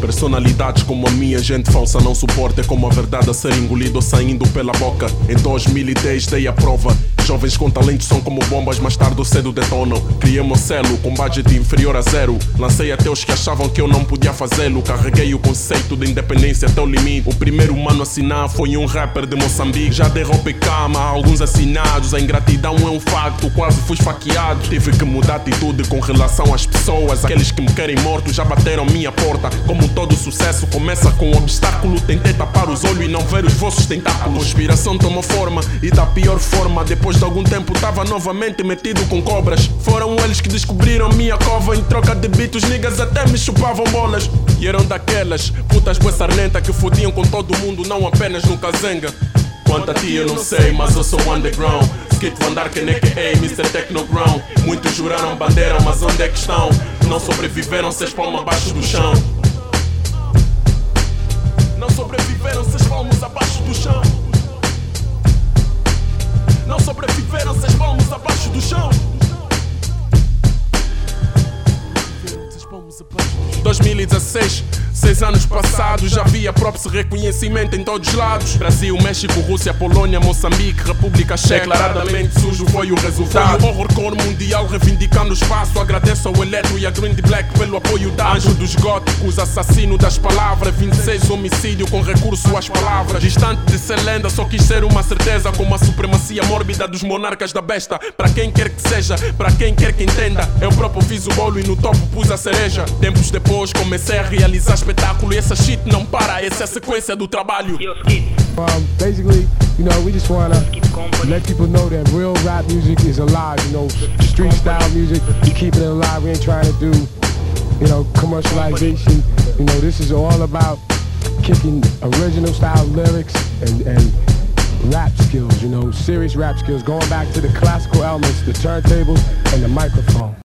Personalidades como a minha, gente falsa não suporta. É como a verdade a ser engolida ou saindo pela boca. Em 2010 dei a prova. Jovens com talentos são como bombas, mais tarde ou cedo detonam. Criei meu selo com budget inferior a zero. Lancei até os que achavam que eu não podia fazê-lo. Carreguei o conceito de independência até o limite. O primeiro humano a assinar foi um rapper de Moçambique. Já e cama, alguns assinados. A ingratidão é um facto, quase fui esfaqueado. Tive que mudar atitude com relação às pessoas. Aqueles que me querem morto já bateram minha porta. Como todo sucesso começa com um obstáculo. Tentei tapar os olhos e não ver os vossos tentáculos. A conspiração tomou forma e da pior forma. Depois de algum tempo tava novamente metido com cobras. Foram eles que descobriram minha cova. Em troca de beats, niggas até me chupavam bolas. E eram daquelas putas bué sarnenta que fodiam com todo mundo, não apenas no Kazenga. Quanto a ti eu não sei, mas eu sou underground. Skit Van Darken, a.k.a. Mr. Technoground. Muitos juraram bandeira, mas onde é que estão? Não sobreviveram, seis palmas abaixo do chão. 2016, seis anos passados, já havia próprio reconhecimento em todos os lados. Brasil, México, Rússia, Polônia, Moçambique, República Checa. Declaradamente sujo foi o resultado. Foi o horrorcore mundial reivindicando espaço. Agradeço ao Eletro e a Green Black pelo apoio dado. Anjo dos góticos, assassino das palavras. 26 homicídio com recurso às palavras. Distante de ser lenda, só quis ser uma certeza. Com a supremacia mórbida dos monarcas da besta. Para quem quer que seja, para quem quer que entenda. Eu próprio fiz o bolo e no topo pus a cereja. Tempos depois comecei a realizar espetáculo. E essa shit não para, essa é a sequência do trabalho. Um, basically, you know, we just wanna let people know that real rap music is alive. You know, street style music, we keep it alive. We ain't trying to do, you know, commercialization. You know, this is all about kicking original style lyrics and, and rap skills. You know, serious rap skills, going back to the classical elements, the turntables, and the microphone.